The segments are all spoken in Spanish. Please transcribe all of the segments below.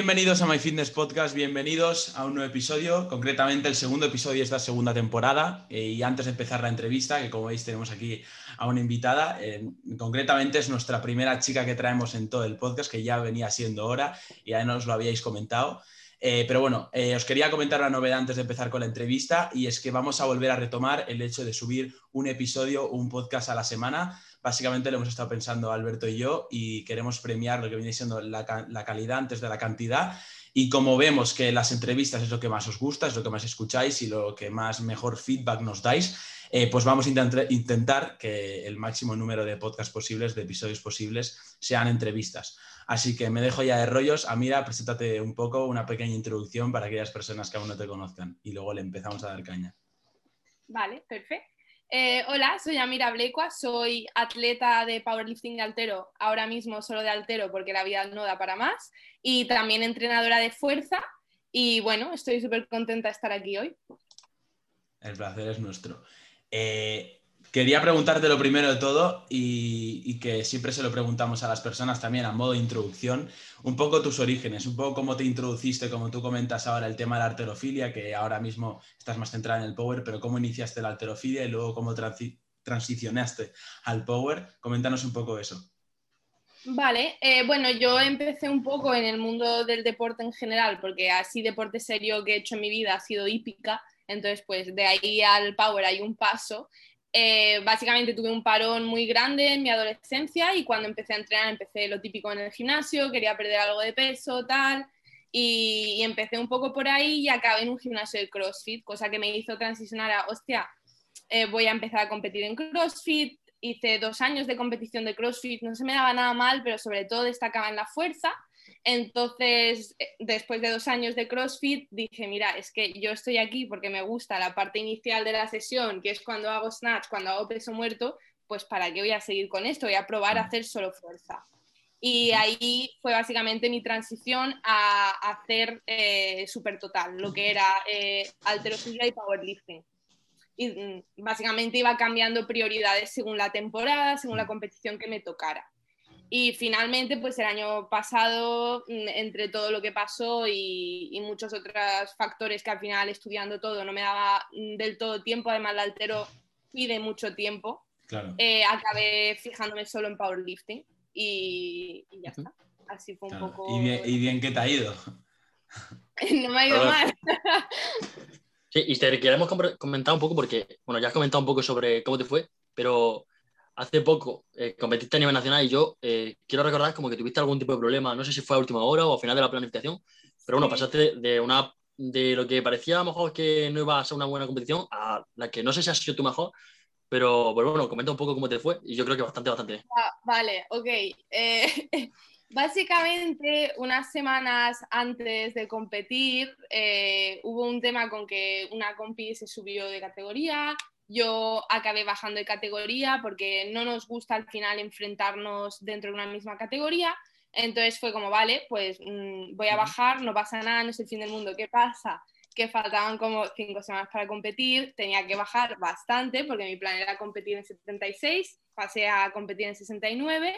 Bienvenidos a My Fitness Podcast, bienvenidos a un nuevo episodio, concretamente el segundo episodio de esta segunda temporada. Eh, y antes de empezar la entrevista, que como veis tenemos aquí a una invitada, eh, concretamente es nuestra primera chica que traemos en todo el podcast, que ya venía siendo hora y ya nos lo habíais comentado. Eh, pero bueno, os quería comentar una novedad antes de empezar con la entrevista y es que vamos a volver a retomar el hecho de subir un episodio, un podcast a la semana básicamente lo hemos estado pensando Alberto y yo y queremos premiar lo que viene siendo la, calidad antes de la cantidad. Y como vemos que las entrevistas es lo que más os gusta, es lo que más escucháis y lo que más mejor feedback nos dais, eh, pues vamos a intentar que el máximo número de podcasts posibles, de episodios posibles, sean entrevistas. Así que me dejo ya de rollos. Amira, preséntate un poco, una pequeña introducción para aquellas personas que aún no te conozcan y luego le empezamos a dar caña. Vale, perfecto. Eh, hola, soy Amira Blecua, soy atleta de powerlifting de altero, ahora mismo solo de altero porque la vida no da para más, y también entrenadora de fuerza. Y bueno, estoy súper contenta de estar aquí hoy. El placer es nuestro. Eh, Quería preguntarte lo primero de todo y, que siempre se lo preguntamos a las personas también a modo de introducción, un poco tus orígenes, un poco cómo te introduciste, como tú comentas ahora, el tema de la arterofilia, que ahora mismo estás más centrada en el power, pero cómo iniciaste la arterofilia y luego cómo transicionaste al power. Coméntanos un poco eso. Vale, eh, bueno, yo empecé un poco en el mundo del deporte en general, porque así deporte serio que he hecho en mi vida ha sido hípica, entonces pues de ahí al power hay un paso eh, básicamente tuve un parón muy grande en mi adolescencia y cuando empecé a entrenar empecé lo típico en el gimnasio, quería perder algo de peso, tal, y, empecé un poco por ahí y acabé en un gimnasio de CrossFit, cosa que me hizo transicionar a, hostia, eh, voy a empezar a competir en CrossFit, hice dos años de competición de CrossFit, no se me daba nada mal, pero sobre todo destacaba en la fuerza entonces, eh, después de dos años de CrossFit, dije, mira, es que yo estoy aquí porque me gusta la parte inicial de la sesión, que es cuando hago snatch, cuando hago peso muerto, pues ¿para qué voy a seguir con esto? Voy a probar a hacer solo fuerza. Y ahí fue básicamente mi transición a, hacer eh, super total, lo que era eh, alterofilia y powerlifting. Y mm, básicamente iba cambiando prioridades según la temporada, según la competición que me tocara. Y finalmente, pues el año pasado, mm, entre todo lo que pasó y, muchos otros factores que al final estudiando todo no me daba mm, del todo tiempo, además el altero pide mucho tiempo, eh, acabé fijándome solo en powerlifting y, y ya está. Así fue un poco... ¿Y bien, ¿Y bien qué te ha ido? no me ha ido mal. sí, y te queremos comentar un poco porque, bueno, ya has comentado un poco sobre cómo te fue, pero hace poco eh, competiste a nivel nacional y yo eh, quiero recordar como que tuviste algún tipo de problema, no sé si fue a última hora o al final de la planificación, pero bueno, pasaste de, una de lo que parecía a lo mejor que no iba a ser una buena competición a la que no sé si ha sido tu mejor, pero, bueno, comenta un poco cómo te fue y yo creo que bastante, bastante bien. Ah, vale, ok. Eh, básicamente, unas semanas antes de competir, hubo un tema con que una compi se subió de categoría, yo acabé bajando de categoría porque no nos gusta al final enfrentarnos dentro de una misma categoría. Entonces fue como, vale, pues mm, voy a bajar, no pasa nada, no es el fin del mundo. ¿Qué pasa? Que faltaban como cinco semanas para competir, tenía que bajar bastante porque mi plan era competir en 76, pasé a competir en 69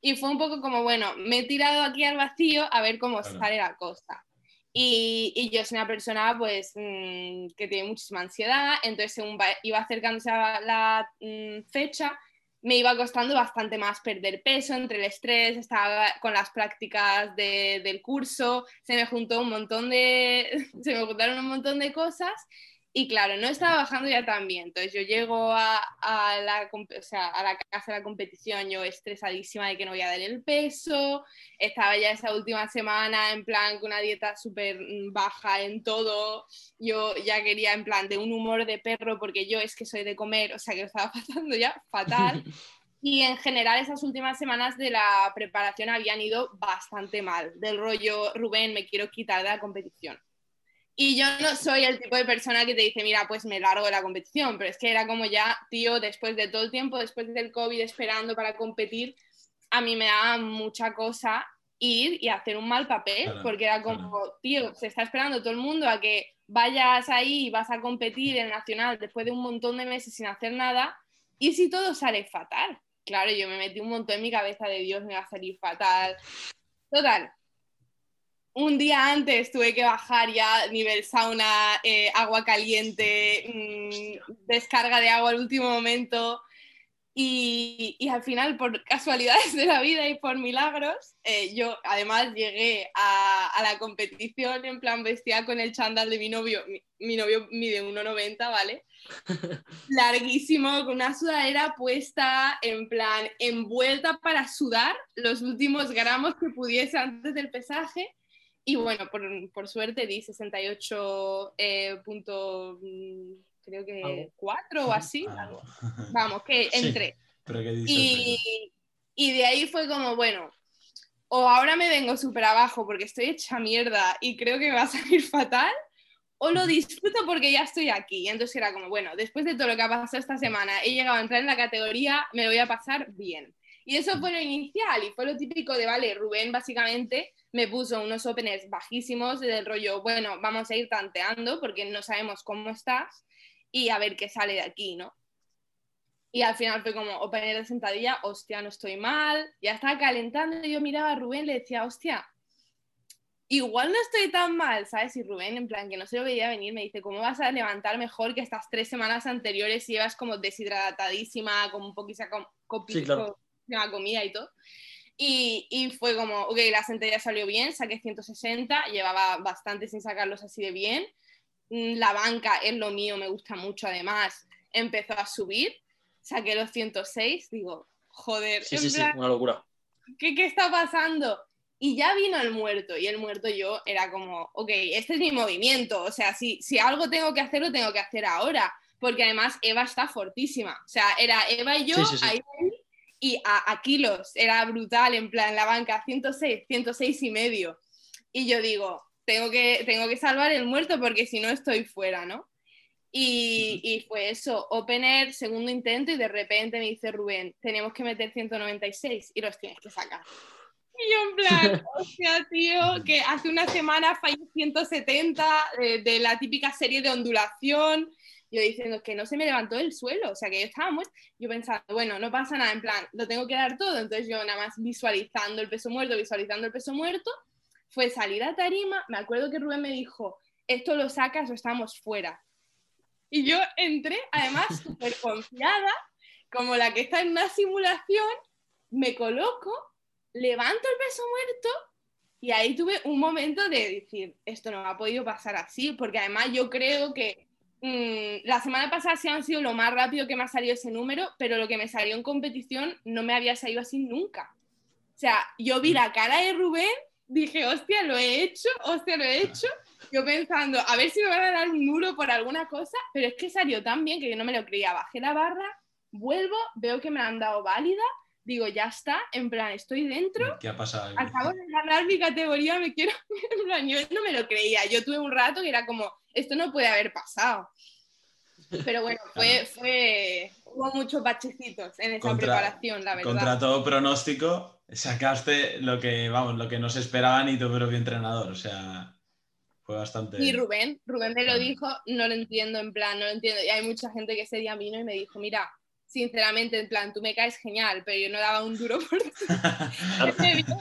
y fue un poco como, bueno, me he tirado aquí al vacío a ver cómo sale la cosa. Y, yo soy una persona pues mm, que tiene muchísima ansiedad, entonces según iba acercándose a la mm, fecha, me iba costando bastante más perder peso entre el estrés, estaba con las prácticas del curso, se me juntó un montón de, se me juntaron un montón de cosas y claro, no estaba bajando ya tan bien. Entonces yo llego a, la, a la casa de la competición, yo estresadísima de que no voy a dar el peso. Estaba ya esa última semana en plan con una dieta súper baja en todo. Yo ya quería en plan de un humor de perro porque yo es que soy de comer, o sea que lo estaba pasando ya fatal. Y en general esas últimas semanas de la preparación habían ido bastante mal. Del rollo, Rubén, me quiero quitar de la competición Y yo no soy el tipo de persona que te dice, mira, pues me largo de la competición, pero es que era como ya, tío, después de todo el tiempo, después del COVID esperando para competir, a mí me da mucha cosa ir y hacer un mal papel, porque era como, tío, se está esperando todo el mundo a que vayas ahí y vas a competir en Nacional después de un montón de meses sin hacer nada, y si todo sale fatal. Claro, yo me metí un montón en mi cabeza de Dios, me va a salir fatal. Total, un día antes tuve que bajar ya nivel sauna, eh, agua caliente, mm, descarga de agua al último momento. Y, y, al final, por casualidades de la vida y por milagros, eh, yo además llegué a, a, la competición en plan bestia con el chándal de mi novio. Mi, mi novio mide 1,90, ¿vale? Larguísimo, con una sudadera puesta, en plan envuelta para sudar los últimos gramos que pudiese antes del pesaje y bueno, por, por suerte di 68 eh, punto, mm, creo que 4 o así. Vamos, que entré. y, y de ahí fue como, bueno, o ahora me vengo súper abajo porque estoy hecha mierda y creo que me va a salir fatal, o lo disfruto porque ya estoy aquí. Y entonces era como, bueno, después de todo lo que ha pasado esta semana, he llegado a entrar en la categoría, me lo voy a pasar bien. Y eso fue lo inicial y fue lo típico de, vale, Rubén básicamente me puso unos openers bajísimos del rollo, bueno, vamos a ir tanteando porque no sabemos cómo estás y a ver qué sale de aquí, ¿no? Y al final fue como opener de sentadilla, hostia, no estoy mal, ya estaba calentando y yo miraba a Rubén y le decía, hostia, igual no estoy tan mal, ¿sabes? Y Rubén, en plan, que no se lo veía venir, me dice, ¿cómo vas a levantar mejor que estas tres semanas anteriores y llevas como deshidratadísima, como un poquito sí, comida y todo? Y, y, fue como, ok, la sentadilla salió bien, saqué 160, llevaba bastante sin sacarlos así de bien. Mm, la banca es lo mío, me gusta mucho además. Empezó a subir, saqué los 106, digo, joder, sí, sí, sí, una locura. ¿qué, ¿Qué está pasando? Y ya vino el muerto, y el muerto yo era como, ok, este es mi movimiento, o sea, si, si algo tengo que hacer, lo tengo que hacer ahora, porque además Eva está fortísima, o sea, era Eva y yo ahí y a, kilos, era brutal, en plan, la banca, 106, 106 y medio. Y yo digo, tengo que, tengo que salvar el muerto porque si no estoy fuera, ¿no? Y, y, fue eso, opener, segundo intento y de repente me dice Rubén, tenemos que meter 196 y los tienes que sacar. Y yo en plan, o sea, tío, que hace una semana fallé 170 de, de la típica serie de ondulación, yo diciendo que no se me levantó del suelo, o sea, que yo estaba muerta, yo pensando, bueno, no pasa nada, en plan, lo tengo que dar todo, entonces yo nada más visualizando el peso muerto, visualizando el peso muerto, fue salir a tarima, me acuerdo que Rubén me dijo, esto lo sacas o estamos fuera. Y yo entré, además, súper confiada, como la que está en una simulación, me coloco, levanto el peso muerto y ahí tuve un momento de decir, esto no ha podido pasar así, porque además yo creo que Mm, la semana pasada sí han sido lo más rápido que me ha salido ese número, pero lo que me salió en competición no me había salido así nunca. O sea, yo vi la cara de Rubén, dije, hostia, lo he hecho, hostia, lo he hecho. Yo pensando, a ver si me van a dar un muro por alguna cosa, pero es que salió tan bien que yo no me lo creía. Bajé la barra, vuelvo, veo que me han dado válida, digo, ya está, en plan, estoy dentro. ¿Qué ha pasado? Acabo de ganar mi categoría, me quiero. En plan, yo no me lo creía. Yo tuve un rato que era como, esto no puede haber pasado. Pero bueno, fue, fue, hubo muchos bachecitos en esa preparación, la verdad. Contra todo pronóstico, sacaste lo que, vamos, lo que no se esperaba ni tu propio entrenador, o sea, fue bastante... Y Rubén, Rubén me lo dijo, no lo entiendo, en plan, no lo entiendo. Y hay mucha gente que ese día vino y me dijo, mira, sinceramente, en plan, tú me caes genial, pero yo no daba un duro por ti. me vio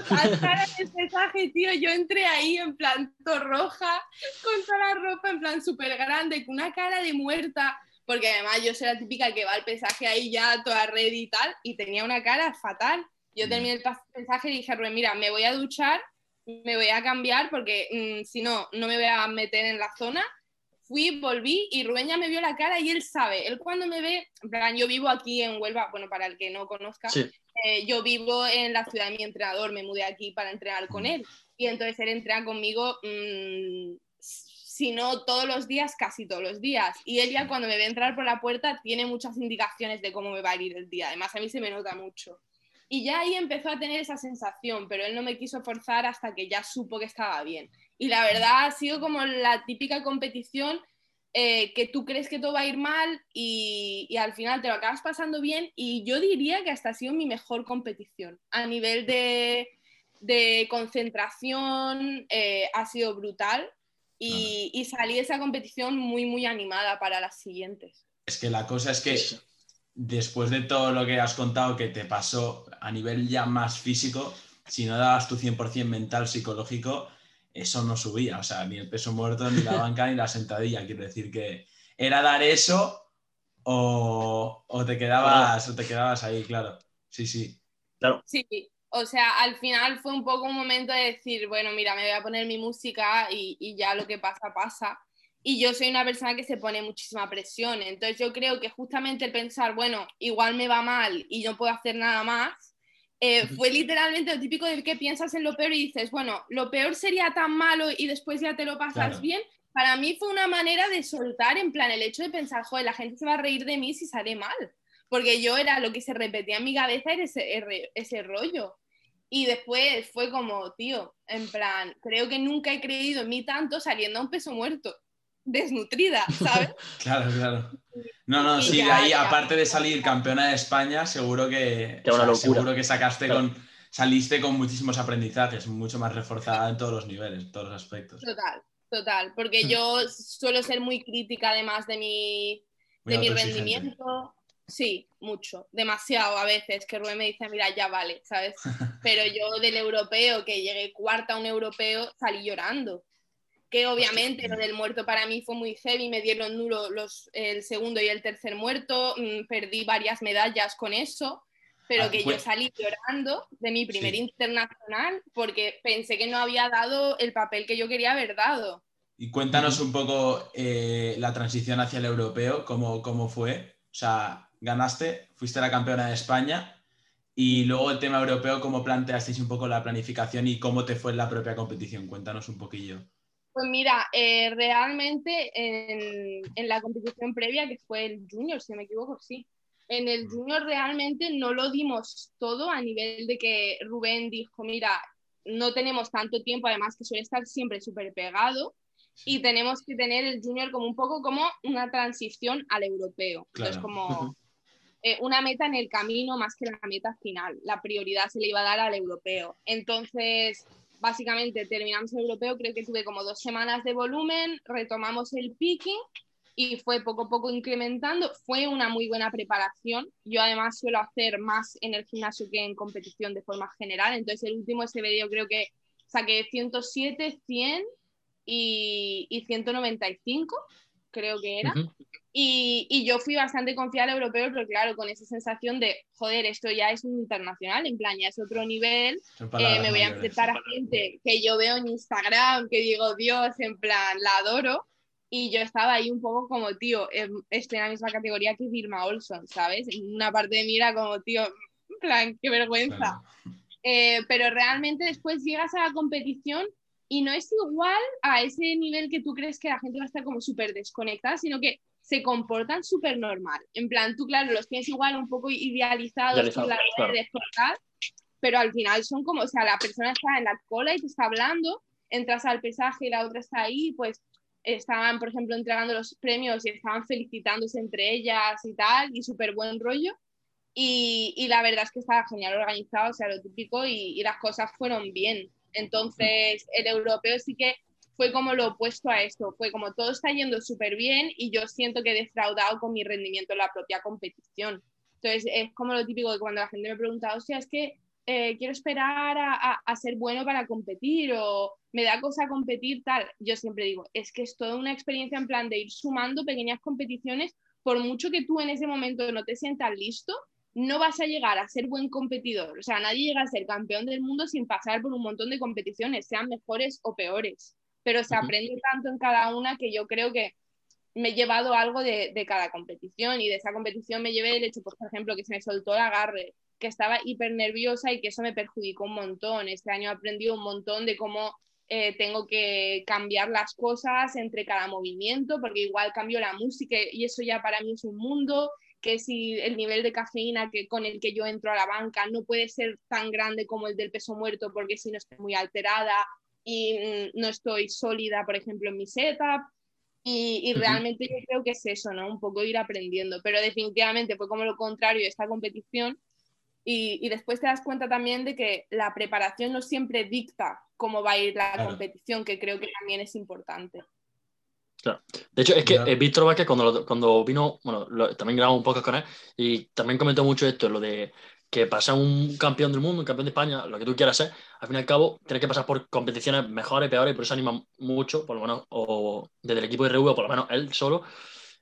el mensaje, tío, yo entré ahí en plan roja, con toda la ropa en plan súper grande, con una cara de muerta, porque además yo soy la típica que va al pesaje ahí ya toda red y tal, y tenía una cara fatal. Yo terminé el mensaje y dije, Rubén, mira, me voy a duchar, me voy a cambiar, porque mm, si no, no me voy a meter en la zona fui, volví y Rubén ya me vio la cara y él sabe, él cuando me ve, en plan, yo vivo aquí en Huelva, bueno, para el que no conozca, eh, yo vivo en la ciudad de mi entrenador, me mudé aquí para entrenar con él y entonces él entrena conmigo, mmm, si no todos los días, casi todos los días. Y él ya cuando me ve entrar por la puerta tiene muchas indicaciones de cómo me va a ir el día, además a mí se me nota mucho. Y ya ahí empezó a tener esa sensación, pero él no me quiso forzar hasta que ya supo que estaba bien. Y la verdad ha sido como la típica competición eh, que tú crees que todo va a ir mal y, al final te lo acabas pasando bien. Y yo diría que hasta ha sido mi mejor competición. A nivel de, concentración eh, ha sido brutal y, y salí de esa competición muy, muy animada para las siguientes. Es que la cosa es que después de todo lo que has contado que te pasó a nivel ya más físico, si no dabas tu 100% mental, psicológico, eso no subía, o sea, ni el peso muerto, ni la banca, ni la sentadilla. Quiero decir que era dar eso o, te, quedabas, o te quedabas ahí, claro. Sí, sí. Claro. Sí, o sea, al final fue un poco un momento de decir, bueno, mira, me voy a poner mi música y, y ya lo que pasa, pasa y yo soy una persona que se pone muchísima presión. Entonces yo creo que justamente el pensar, bueno, igual me va mal y no puedo hacer nada más, eh, fue literalmente lo típico del que piensas en lo peor y dices, bueno, lo peor sería tan malo y después ya te lo pasas bien. Para mí fue una manera de soltar, en plan, el hecho de pensar, joder, la gente se va a reír de mí si sale mal. Porque yo era lo que se repetía en mi cabeza, era ese, ese rollo. Y después fue como, tío, en plan, creo que nunca he creído en mí tanto saliendo a un peso muerto desnutrida, ¿sabes? claro, claro. No, no, sí, ahí aparte de salir campeona de España, seguro que, seguro que sacaste con, saliste con muchísimos aprendizajes, mucho más reforzada en todos los niveles, en todos los aspectos. Total, total, porque hmm. yo suelo ser muy crítica además de mi, de mi rendimiento. Sí, mucho, demasiado a veces, que Rubén me dice, mira, ya vale, ¿sabes? Pero yo del europeo, que llegué cuarta a un europeo, salí llorando que obviamente lo del muerto para mí fue muy heavy, me dieron duro los, el segundo y el tercer muerto, mm, perdí varias medallas con eso, pero ah, que yo salí llorando de mi primer internacional porque pensé que no había dado el papel que yo quería haber dado. Y cuéntanos un poco eh, la transición hacia el europeo, cómo, cómo fue. O sea, ganaste, fuiste la campeona de España y luego el tema europeo, cómo planteasteis un poco la planificación y cómo te fue en la propia competición. Cuéntanos un poquillo. Pues mira, eh, realmente en, la competición previa, que fue el junior, si no me equivoco, sí. En el junior realmente no lo dimos todo a nivel de que Rubén dijo, mira, no tenemos tanto tiempo, además que suele estar siempre súper pegado, y tenemos que tener el junior como un poco como una transición al europeo. Entonces, como eh, una meta en el camino más que la meta final. La prioridad se le iba a dar al europeo. Entonces, básicamente terminamos el europeo, creo que tuve como dos semanas de volumen, retomamos el picking y fue poco a poco incrementando. Fue una muy buena preparación. Yo además suelo hacer más en el gimnasio que en competición de forma general. Entonces el último SBD yo creo que saqué 107, 100 y, y 195 creo que era. Y, yo fui bastante confiada al europeo, pero claro, con esa sensación de, joder, esto ya es un internacional, en plan, ya es otro nivel, eh, me voy a enfrentar a gente que yo veo en Instagram, que digo, Dios, en plan, la adoro. Y yo estaba ahí un poco como, tío, em, estoy en la misma categoría que Irma Olson, ¿sabes? En una parte de mí era como, tío, en plan, qué vergüenza. Eh, pero realmente después llegas a la competición y no es igual a ese nivel que tú crees que la gente va a estar como súper desconectada, sino que se comportan súper normal. En plan, tú, claro, los tienes igual un poco idealizados la de pero al final son como, o sea, la persona está en la cola y te está hablando, entras al pesaje y la otra está ahí, pues estaban, por ejemplo, entregando los premios y estaban felicitándose entre ellas y tal, y súper buen rollo. Y, y, la verdad es que estaba genial organizado, o sea, lo típico, y, y las cosas fueron bien. Entonces, el europeo sí que fue como lo opuesto a esto, fue como todo está yendo súper bien y yo siento que he defraudado con mi rendimiento en la propia competición. Entonces, es como lo típico de cuando la gente me pregunta, sea, es que eh, quiero esperar a, a, ser bueno para competir o me da cosa competir tal. Yo siempre digo, es que es toda una experiencia en plan de ir sumando pequeñas competiciones, por mucho que tú en ese momento no te sientas listo, no vas a llegar a ser buen competidor. O sea, nadie llega a ser campeón del mundo sin pasar por un montón de competiciones, sean mejores o peores. Pero se aprende tanto en cada una que yo creo que me he llevado algo de, cada competición y de esa competición me llevé el hecho, por ejemplo, que se me soltó el agarre, que estaba hiper nerviosa y que eso me perjudicó un montón. Este año he aprendido un montón de cómo eh, tengo que cambiar las cosas entre cada movimiento, porque igual cambio la música y eso ya para mí es un mundo que si el nivel de cafeína que, con el que yo entro a la banca no puede ser tan grande como el del peso muerto porque si no estoy muy alterada y mm, no estoy sólida, por ejemplo, en mi setup. Y, realmente yo creo que es eso, ¿no? Un poco ir aprendiendo, pero definitivamente fue como lo contrario esta competición y, después te das cuenta también de que la preparación no siempre dicta cómo va a ir la competición, que creo que también es importante. Claro. De hecho, es que eh, Víctor Vázquez, cuando, cuando vino, bueno, también grabamos un poco con él y también comentó mucho esto, lo de que pasa un campeón del mundo, un campeón de España, lo que tú quieras ser, al fin y al cabo tienes que pasar por competiciones mejores, peores, y por eso anima mucho, por lo menos, o desde el equipo de RV, o por lo menos él solo,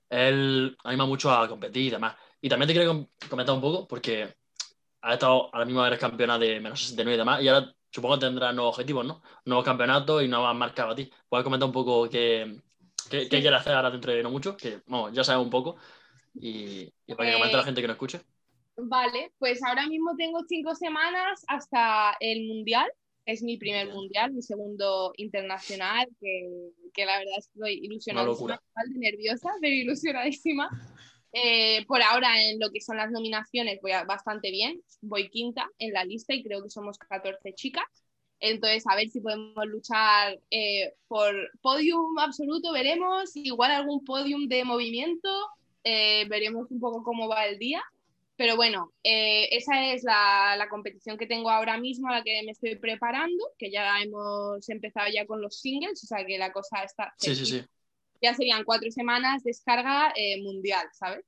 él anima mucho a competir y demás. Y también te quiero comentar un poco, porque ha estado ahora mismo eres campeona de menos 69 y demás, y ahora supongo que tendrás nuevos objetivos, ¿no? Nuevos campeonatos y nuevas marcas a ti. ¿Puedes comentar un poco qué, qué, quieres hacer ahora dentro de no mucho? Que vamos, ya sabes un poco. Y, para que comente a la gente que nos escuche. Vale, pues ahora mismo tengo cinco semanas hasta el Mundial. Es mi primer Mundial, mi segundo internacional, que, que la verdad estoy ilusionadísima, nerviosa, pero ilusionadísima. Eh, por ahora, en lo que son las nominaciones, voy bastante bien. Voy quinta en la lista y creo que somos 14 chicas. Entonces, a ver si podemos luchar eh, por podium absoluto, veremos. Igual algún podium de movimiento, eh, veremos un poco cómo va el día. Pero bueno, esa es la, la, competición que tengo ahora mismo, a la que me estoy preparando, que ya hemos empezado ya con los singles, o sea que la cosa está... Sí, sí, sí ya serían cuatro semanas descarga eh, mundial, ¿sabes?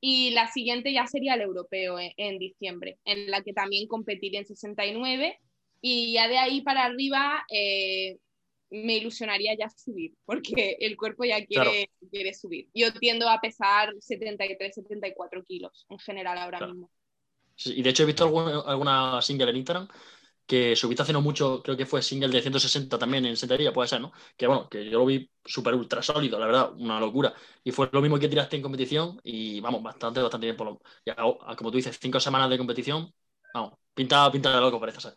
Y la siguiente ya sería el europeo en, diciembre, en la que también competiré en 69 y ya de ahí para arriba eh, me ilusionaría ya subir, porque el cuerpo ya quiere, quiere subir. Yo tiendo a pesar 73, 74 kilos en general ahora mismo. y de hecho he visto alguna, alguna single en Instagram que subiste hace no mucho, creo que fue single de 160 también en sentería, puede ser, ¿no? Que bueno, que yo lo vi súper ultra sólido, la verdad, una locura. Y fue lo mismo que tiraste en competición y vamos, bastante, bastante bien. Por lo, ya, como tú dices, cinco semanas de competición, vamos, pinta, pinta de loco parece ser.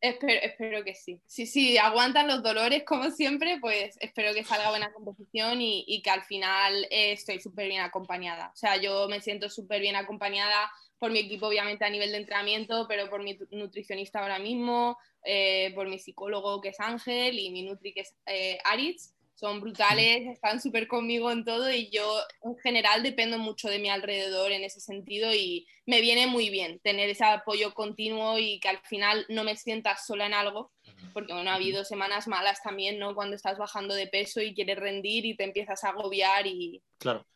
Espero, espero que sí. Sí, sí, aguantan los dolores como siempre, pues espero que salga buena competición y, y que al final eh, estoy súper bien acompañada. O sea, yo me siento súper bien acompañada por mi equipo obviamente a nivel de entrenamiento, pero por mi nutricionista ahora mismo, eh, por mi psicólogo que es Ángel y mi nutri que es eh, Aritz. Son brutales, están súper conmigo en todo y yo en general dependo mucho de mi alrededor en ese sentido y me viene muy bien tener ese apoyo continuo y que al final no me sientas sola en algo, porque bueno, ha habido semanas malas también, ¿no? Cuando estás bajando de peso y quieres rendir y te empiezas a agobiar y... Claro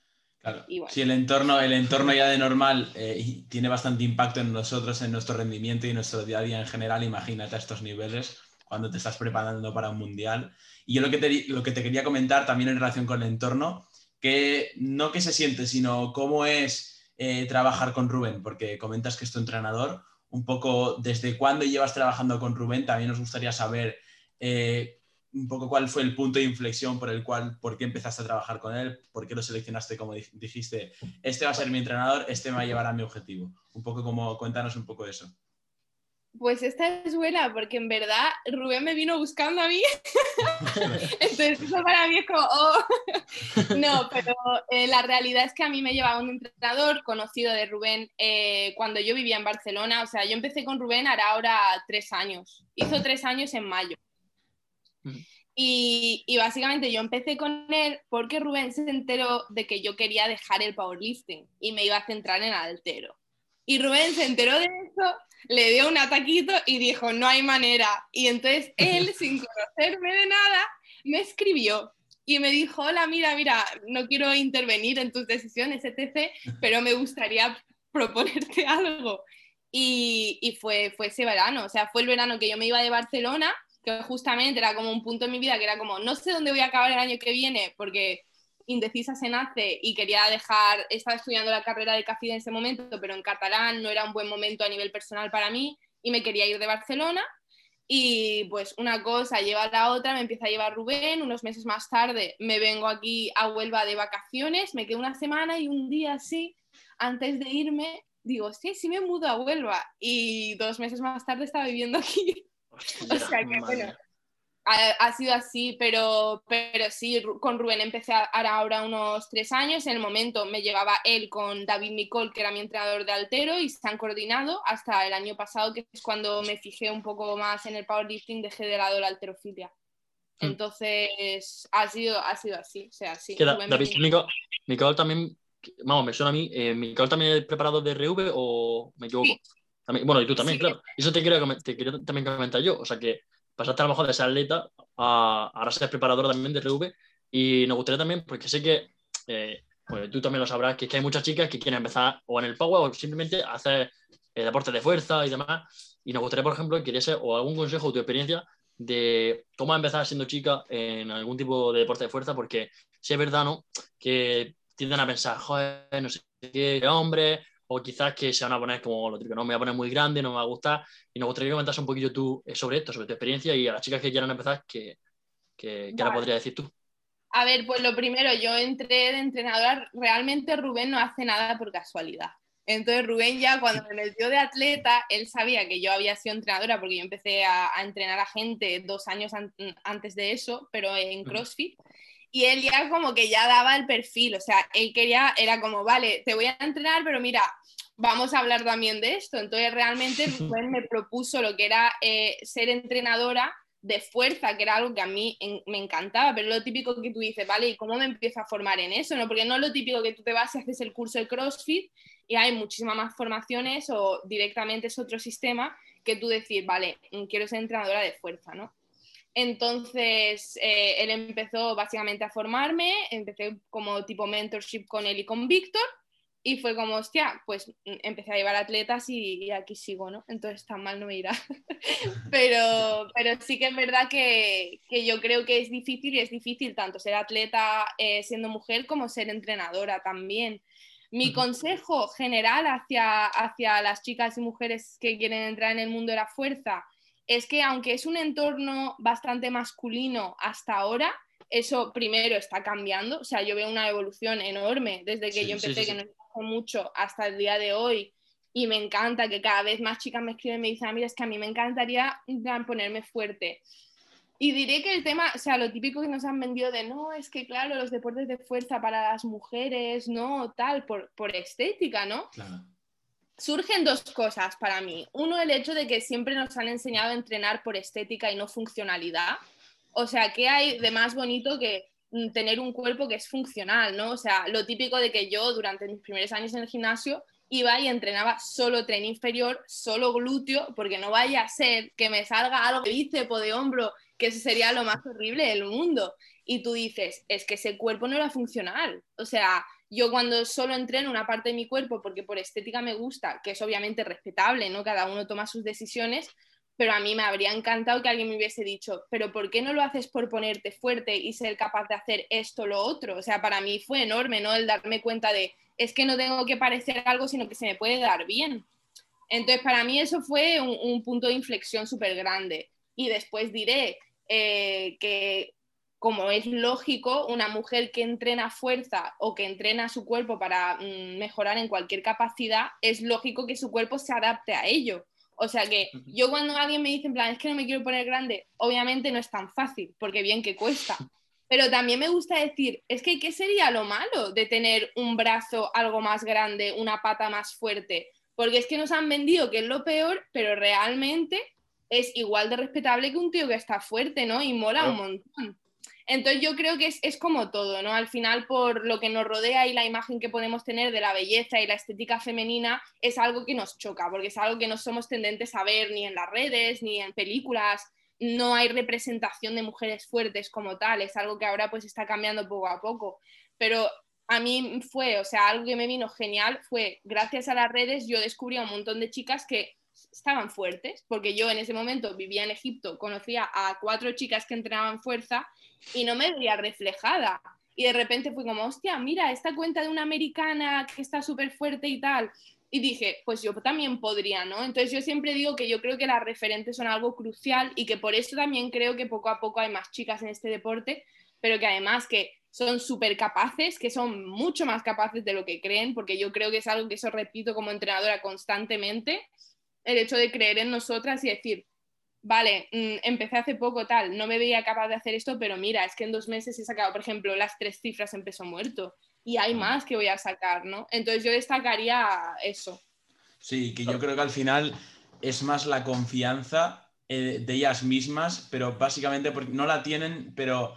Claro. Si el entorno, el entorno ya de normal eh, tiene bastante impacto en nosotros, en nuestro rendimiento y en nuestro día a día en general, imagínate a estos niveles cuando te estás preparando para un mundial. Y yo lo que te, lo que te quería comentar también en relación con el entorno, que no qué se siente, sino cómo es eh, trabajar con Rubén, porque comentas que es tu entrenador. Un poco desde cuándo llevas trabajando con Rubén, también nos gustaría saber eh, un poco cuál fue el punto de inflexión por el cual, por qué empezaste a trabajar con él, por qué lo seleccionaste como dijiste, este va a ser mi entrenador, este me va a llevar a mi objetivo. Un poco como, cuéntanos un poco eso. Pues esta es buena, porque en verdad Rubén me vino buscando a mí. Entonces, eso para mí es como, oh. no, pero eh, la realidad es que a mí me llevaba un entrenador conocido de Rubén eh, cuando yo vivía en Barcelona. O sea, yo empecé con Rubén hará ahora tres años. Hizo tres años en mayo. Y, básicamente yo empecé con él porque Rubén se enteró de que yo quería dejar el powerlifting y me iba a centrar en altero. Y Rubén se enteró de eso, le dio un ataquito y dijo, no hay manera. Y entonces él, sin conocerme de nada, me escribió y me dijo, hola, mira, mira, no quiero intervenir en tus decisiones, etc., pero me gustaría proponerte algo. Y, y fue, fue ese verano, o sea, fue el verano que yo me iba de Barcelona que justamente era como un punto en mi vida que era como, no sé dónde voy a acabar el año que viene porque indecisa se nace y quería dejar, estaba estudiando la carrera de CAFID en ese momento, pero en catalán no era un buen momento a nivel personal para mí y me quería ir de Barcelona. Y pues una cosa lleva a la otra, me empieza a llevar Rubén, unos meses más tarde me vengo aquí a Huelva de vacaciones, me quedo una semana y un día así, antes de irme, digo, sí, sí me mudo a Huelva. Y dos meses más tarde estaba viviendo aquí. o sea que, bueno, ha, sido así, pero, pero sí, con Rubén empecé ahora unos tres años. En el momento me llevaba él con David Nicole, que era mi entrenador de altero, y se han coordinado hasta el año pasado, que es cuando me fijé un poco más en el powerlifting, dejé de lado la alterofilia. Hmm. Entonces, ha sido, ha sido así. O sea, sí. David Nicole, también, vamos, me suena a mí, eh, ¿Nicole también es preparado de RV o me equivoco? bueno, y tú también, claro. Eso te quiero, te quiero también comentar yo. O sea que pasaste a lo mejor de ser atleta a ahora ser preparadora también de RV y nos gustaría también, porque sé que eh, pues tú también lo sabrás, que, que, hay muchas chicas que quieren empezar o en el power o simplemente hacer eh, deporte de fuerza y demás. Y nos gustaría, por ejemplo, que diese o algún consejo o tu experiencia de cómo empezar siendo chica en algún tipo de deporte de fuerza, porque si es verdad, ¿no? Que tienden a pensar, joder, no sé qué, hombre, o quizás que se van a poner como lo típico, no me voy a poner muy grande, no me va a gustar. Y nos gustaría que comentases un poquillo tú eh, sobre esto, sobre tu experiencia y a las chicas que quieran empezar, ¿qué, qué, qué podría decir tú? A ver, pues lo primero, yo entré de entrenadora, realmente Rubén no hace nada por casualidad. Entonces Rubén ya cuando me metió de atleta, él sabía que yo había sido entrenadora porque yo empecé a, entrenar a gente dos años antes de eso, pero en CrossFit y él ya como que ya daba el perfil, o sea, él quería, era como, vale, te voy a entrenar, pero mira, vamos a hablar también de esto. Entonces realmente Rubén me propuso lo que era eh, ser entrenadora de fuerza, que era algo que a mí me encantaba, pero lo típico que tú dices, vale, ¿y cómo me empiezo a formar en eso? ¿no? Porque no es lo típico que tú te vas y haces el curso de CrossFit y hay muchísimas más formaciones o directamente es otro sistema que tú decir, vale, quiero ser entrenadora de fuerza, ¿no? Entonces, eh, él empezó básicamente a formarme, empecé como tipo mentorship con él y con Víctor, y fue como, hostia, pues mm, empecé a llevar atletas y, aquí sigo, ¿no? Entonces tan mal no me irá. pero, pero sí que es verdad que, que, yo creo que es difícil y es difícil tanto ser atleta eh, siendo mujer como ser entrenadora también. Mi consejo general hacia, hacia las chicas y mujeres que quieren entrar en el mundo de la fuerza es que aunque es un entorno bastante masculino hasta ahora, eso primero está cambiando. O sea, yo veo una evolución enorme desde que yo empecé, que no hace mucho, hasta el día de hoy. Y me encanta que cada vez más chicas me escriben y me dicen, ah, mira, es que a mí me encantaría ponerme fuerte. Y diré que el tema, o sea, lo típico que nos han vendido de no, es que claro, los deportes de fuerza para las mujeres, no, tal, por, por estética, ¿no? Claro surgen dos cosas para mí. Uno, el hecho de que siempre nos han enseñado a entrenar por estética y no funcionalidad. O sea, ¿qué hay de más bonito que mm, tener un cuerpo que es funcional, ¿no? O sea, lo típico de que yo durante mis primeros años en el gimnasio iba y entrenaba solo tren inferior, solo glúteo, porque no vaya a ser que me salga algo de bíceps o de hombro, que eso sería lo más horrible del mundo. Y tú dices, es que ese cuerpo no era funcional. O sea, yo cuando solo entreno una parte de mi cuerpo porque por estética me gusta, que es obviamente respetable, ¿no? Cada uno toma sus decisiones, pero a mí me habría encantado que alguien me hubiese dicho, pero ¿por qué no lo haces por ponerte fuerte y ser capaz de hacer esto, lo otro? O sea, para mí fue enorme, ¿no? El darme cuenta de, es que no tengo que parecer algo, sino que se me puede dar bien. Entonces, para mí eso fue un, punto de inflexión súper grande. Y después diré eh, que como es lógico, una mujer que entrena fuerza o que entrena su cuerpo para mm, mejorar en cualquier capacidad, es lógico que su cuerpo se adapte a ello. O sea que yo cuando alguien me dice, en plan, es que no me quiero poner grande, obviamente no es tan fácil, porque bien que cuesta. Pero también me gusta decir, es que ¿qué sería lo malo de tener un brazo algo más grande, una pata más fuerte? Porque es que nos han vendido que es lo peor, pero realmente es igual de respetable que un tío que está fuerte, ¿no? Y mola un montón. Entonces yo creo que es, como todo, ¿no? Al final por lo que nos rodea y la imagen que podemos tener de la belleza y la estética femenina es algo que nos choca, porque es algo que no somos tendentes a ver ni en las redes, ni en películas, no hay representación de mujeres fuertes como tal, es algo que ahora pues está cambiando poco a poco, pero a mí fue, o sea, algo que me vino genial fue, gracias a las redes yo descubrí a un montón de chicas que estaban fuertes, porque yo en ese momento vivía en Egipto, conocía a cuatro chicas que entrenaban fuerza y no me veía reflejada. Y de repente fui como, hostia, mira, esta cuenta de una americana que está súper fuerte y tal. Y dije, pues yo también podría, ¿no? Entonces yo siempre digo que yo creo que las referentes son algo crucial y que por eso también creo que poco a poco hay más chicas en este deporte, pero que además que son súper capaces, que son mucho más capaces de lo que creen, porque yo creo que es algo que eso repito como entrenadora constantemente, el hecho de creer en nosotras y decir, vale, mm, empecé hace poco tal, no me veía capaz de hacer esto, pero mira, es que en dos meses he sacado, por ejemplo, las tres cifras en peso muerto y hay más que voy a sacar, ¿no? Entonces yo destacaría eso. Sí, que yo creo que al final es más la confianza eh, de ellas mismas, pero básicamente porque no la tienen, pero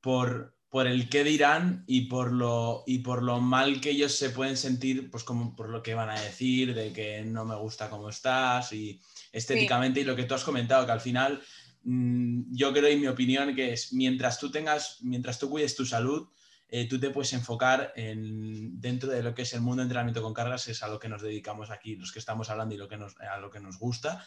por, por el qué dirán y por, lo, y por lo mal que ellos se pueden sentir, pues como por lo que van a decir, de que no me gusta cómo estás y estéticamente y lo que tú has comentado, que al final mm, yo creo, en mi opinión, que es mientras tú tengas, mientras tú cuides tu salud, eh, tú te puedes enfocar en, dentro de lo que es el mundo de entrenamiento con cargas, es a lo que nos dedicamos aquí, los que estamos hablando y lo que nos, a lo que nos gusta.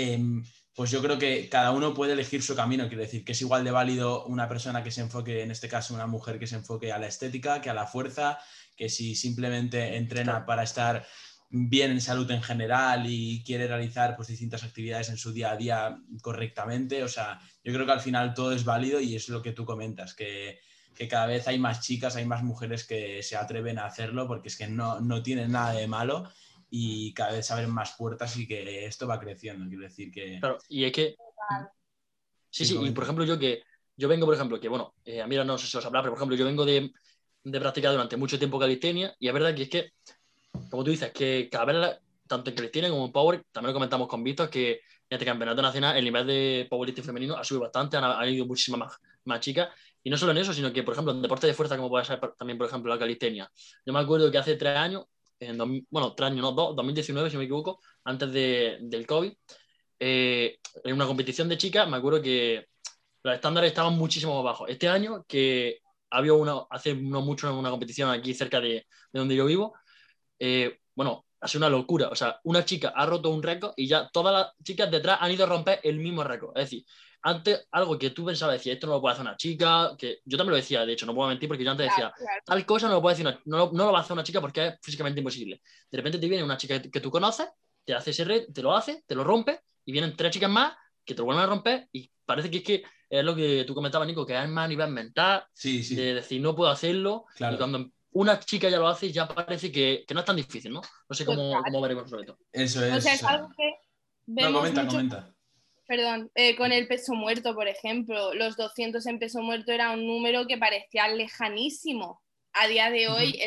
Em, pues yo creo que cada uno puede elegir su camino. Quiero decir que es igual de válido una persona que se enfoque, en este caso una mujer que se enfoque a la estética, que a la fuerza, que si simplemente entrena para estar bien en salud en general y quiere realizar pues, distintas actividades en su día a día correctamente. O sea, yo creo que al final todo es válido y es lo que tú comentas, que, cada vez hay más chicas, hay más mujeres que se atreven a hacerlo porque es que no, no tienen nada de malo y cada vez se abren más puertas y que esto va creciendo. Quiero decir que. Claro, y es que. Sí, sí, y por ejemplo, yo que. Yo vengo, por ejemplo, que bueno, eh, a mí no sé si os habla, pero por ejemplo, yo vengo de, de practicar durante mucho tiempo calistenia y es verdad que es que, como tú dices, que cada vez, tanto en calistenia como en power, también lo comentamos con Víctor, que en este campeonato nacional el nivel de powerlifting femenino ha subido bastante, han, ido muchísimas más, más chicas. Y no solo en eso, sino que, por ejemplo, en deporte de fuerza, como puede ser también, por ejemplo, la calistenia. Yo me acuerdo que hace tres años en bueno, tres años, no, dos, 2019, si no me equivoco, antes de, del COVID, eh, en una competición de chicas, me acuerdo que los estándares estaban muchísimo más bajos. Este año, que había una, hace no mucho una competición aquí cerca de, de donde yo vivo, eh, bueno, ha sido una locura. O sea, una chica ha roto un récord y ya todas las chicas detrás han ido a romper el mismo récord. Es decir, antes algo que tú pensabas, decía, esto no lo puede hacer una chica, que yo también lo decía, de hecho, no puedo mentir porque yo antes decía, tal cosa no lo puede decir no, no, lo va a hacer una chica porque es físicamente imposible. De repente te viene una chica que, tú conoces, te hace ese red, te lo hace, te lo rompe, y vienen tres chicas más que te lo vuelven a romper, y parece que es que es lo que tú comentabas, Nico, que es más a nivel mental, sí, sí. de decir, no puedo hacerlo, y cuando una chica ya lo hace, ya parece que, que no es tan difícil, ¿no? No sé cómo, cómo veremos sobre todo. Eso es. O sea, es algo que vemos no, comenta, comenta perdón, eh, con el peso muerto, por ejemplo, los 200 en peso muerto era un número que parecía lejanísimo. A día de hoy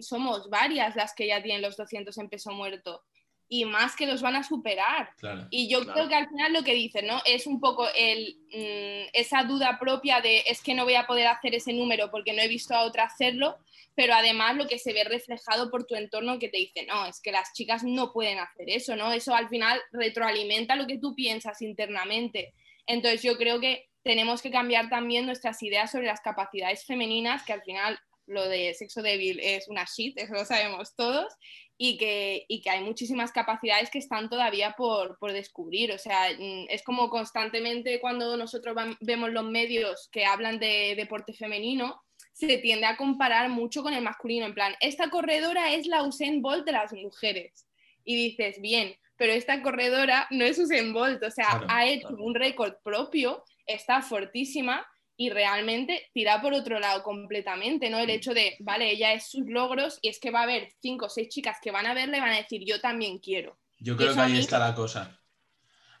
somos varias las que ya tienen los 200 en peso muerto y más que los van a superar. y yo creo que al final lo que dicen, ¿no? Es un poco el, mm, esa duda propia de es que no voy a poder hacer ese número porque no he visto a otra hacerlo, pero además lo que se ve reflejado por tu entorno que te dice, no, es que las chicas no pueden hacer eso, ¿no? Eso al final retroalimenta lo que tú piensas internamente. Entonces yo creo que tenemos que cambiar también nuestras ideas sobre las capacidades femeninas, que al final lo de sexo débil es una shit, eso lo sabemos todos, y que, y que hay muchísimas capacidades que están todavía por, por, descubrir. O sea, mm, es como constantemente cuando nosotros vemos los medios que hablan de deporte femenino, se tiende a comparar mucho con el masculino, en plan, esta corredora es la Usain Bolt de las mujeres. Y dices, bien, pero esta corredora no es Usain Bolt, o sea, ha hecho un récord propio, está fortísima y realmente tira por otro lado completamente, ¿no? El mm. hecho de, vale, ella es sus logros y es que va a haber cinco o seis chicas que van a verle y van a decir, yo también quiero. Yo creo que ahí está la cosa.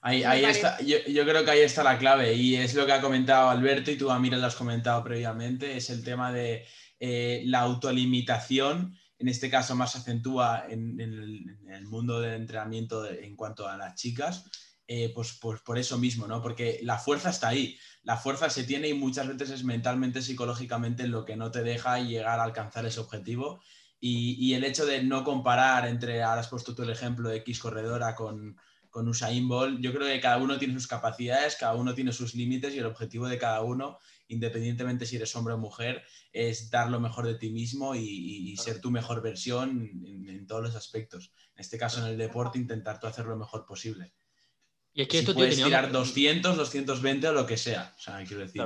Ahí, está, yo, creo que ahí está la clave y es lo que ha comentado Alberto y tú, Amira, lo has comentado previamente, es el tema de eh, la autolimitación, en este caso más acentúa en, el, mundo del entrenamiento en cuanto a las chicas, eh, pues, pues, por eso mismo, ¿no? Porque la fuerza está ahí la fuerza se tiene y muchas veces es mentalmente, psicológicamente lo que no te deja llegar a alcanzar ese objetivo. Y, el hecho de no comparar entre, ahora has puesto tú el ejemplo de X corredora con, con Usain Bolt, yo creo que cada uno tiene sus capacidades, cada uno tiene sus límites y el objetivo de cada uno, independientemente si eres hombre o mujer, es dar lo mejor de ti mismo y, ser tu mejor versión en, en, todos los aspectos. En este caso, en el deporte, intentar tú hacer lo mejor posible. Y es que esto puedes tirar 200, 220 o lo que sea. O sea, quiero decir.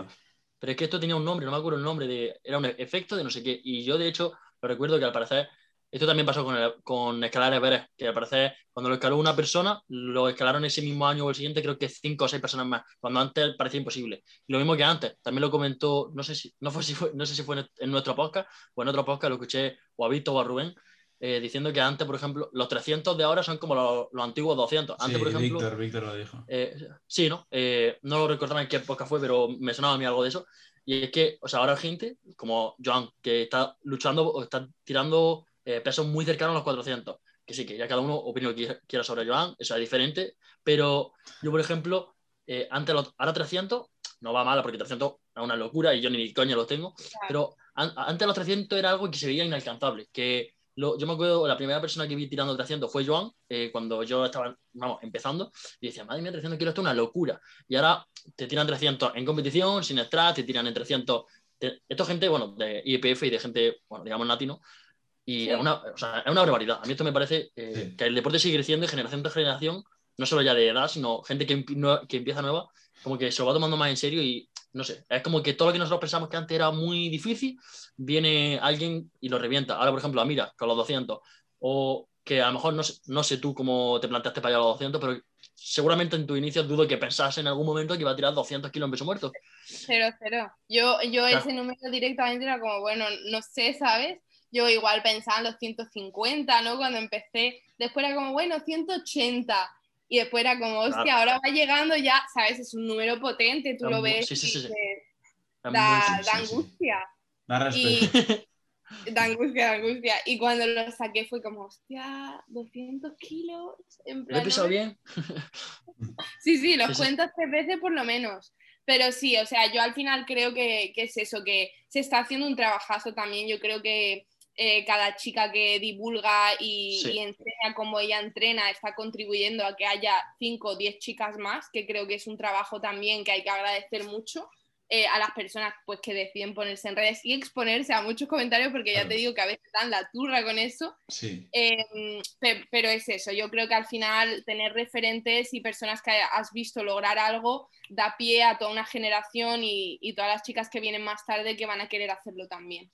Pero es que esto tenía un nombre, no me acuerdo el nombre, de, era un efecto de no sé qué. Y yo, de hecho, lo recuerdo que al parecer, esto también pasó con, el, con escalar Everest, que al parecer, cuando lo escaló una persona, lo escalaron ese mismo año o el siguiente, creo que cinco o seis personas más, cuando antes parecía imposible. Y lo mismo que antes, también lo comentó, no sé si, no fue, si fue, no sé si fue en nuestro podcast o en otro podcast, lo escuché o a Víctor o a Rubén, eh, diciendo que antes, por ejemplo, los 300 de ahora son como los, los antiguos 200. Antes, sí, por ejemplo, Víctor, Víctor lo dijo. eh, sí, ¿no? Eh, no lo recordaba en qué época fue, pero me sonaba a mí algo de eso. Y es que, o sea, ahora hay gente como Joan, que está luchando o está tirando eh, pesos muy cercanos a los 400. Que sí, que ya cada uno opina lo que quiera sobre Joan, eso es diferente. Pero yo, por ejemplo, eh, antes los, ahora 300 no va mal porque 300 es una locura y yo ni coña los tengo. Pero an- antes los 300 era algo que se veía inalcanzable. Que lo- yo me acuerdo, la primera persona que vi tirando 300 fue Joan, eh, cuando yo estaba, vamos, empezando, y decía, madre mía, 300 kilos, esto es una locura. Y ahora te tiran 300 en competición, sin extra, te tiran en 300. te- esto es gente, bueno, de IPF y de gente, bueno, digamos, latino. Y Sí. es, una, o sea, es una barbaridad. A mí esto me parece eh, Sí. que el deporte sigue creciendo de generación tras generación, no solo ya de edad, sino gente que, que empieza nueva, como que se lo va tomando más en serio y no sé, es como que todo lo que nosotros pensamos que antes era muy difícil, viene alguien y lo revienta. Ahora, por ejemplo, a Mira, con los 200, o que a lo mejor no sé, no sé tú cómo te planteaste para llegar a los 200, pero seguramente en tu inicio dudo que pensase en algún momento que iba a tirar 200 kilos en peso muerto. Cero, cero. Yo, yo Claro. ese número directamente era como, bueno, no sé, ¿sabes? Yo igual pensaba en los 150, ¿no? Cuando empecé. Después era como, bueno, 180. Y después era como, hostia, Claro. ahora va llegando ya, ¿sabes? Es un número potente, tú Da lo ves sí, sí, sí, da, angustia. Da Y da angustia, da angustia. Y cuando lo saqué fue como, hostia, 200 kilos. En ¿Lo he pisado bien? Sí, sí, los Sí, sí. cuentas tres veces por lo menos. Pero sí, o sea, yo al final creo que, que es eso, que se está haciendo un trabajazo también. Yo creo que eh, cada chica que divulga y, Sí. y enseña cómo ella entrena está contribuyendo a que haya cinco o diez chicas más, que creo que es un trabajo también que hay que agradecer mucho eh, a las personas pues, que deciden ponerse en redes y exponerse a muchos comentarios, porque ya Claro. te digo que a veces dan la turra con eso. Sí. Eh, pe- pero es eso, yo creo que al final tener referentes y personas que has visto lograr algo da pie a toda una generación y, y todas las chicas que vienen más tarde que van a querer hacerlo también.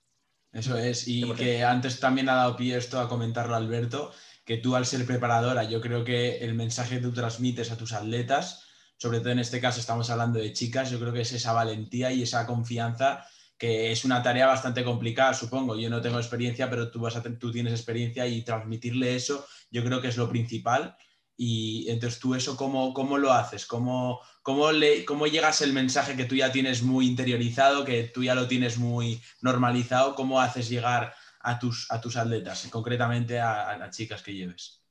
Eso es, y 100%. que antes también ha dado pie esto a comentarlo Alberto, que tú al ser preparadora, yo creo que el mensaje que tú transmites a tus atletas, sobre todo en este caso estamos hablando de chicas, yo creo que es esa valentía y esa confianza que es una tarea bastante complicada, supongo. Yo no tengo experiencia, pero tú, vas a tú tienes experiencia y transmitirle eso, yo creo que es lo principal. Y entonces tú eso, ¿cómo, cómo lo haces? ¿Cómo, cómo, le, ¿Cómo llegas el mensaje que tú ya tienes muy interiorizado, que tú ya lo tienes muy normalizado? ¿Cómo haces llegar a tus, a tus atletas, concretamente a, a las chicas que lleves?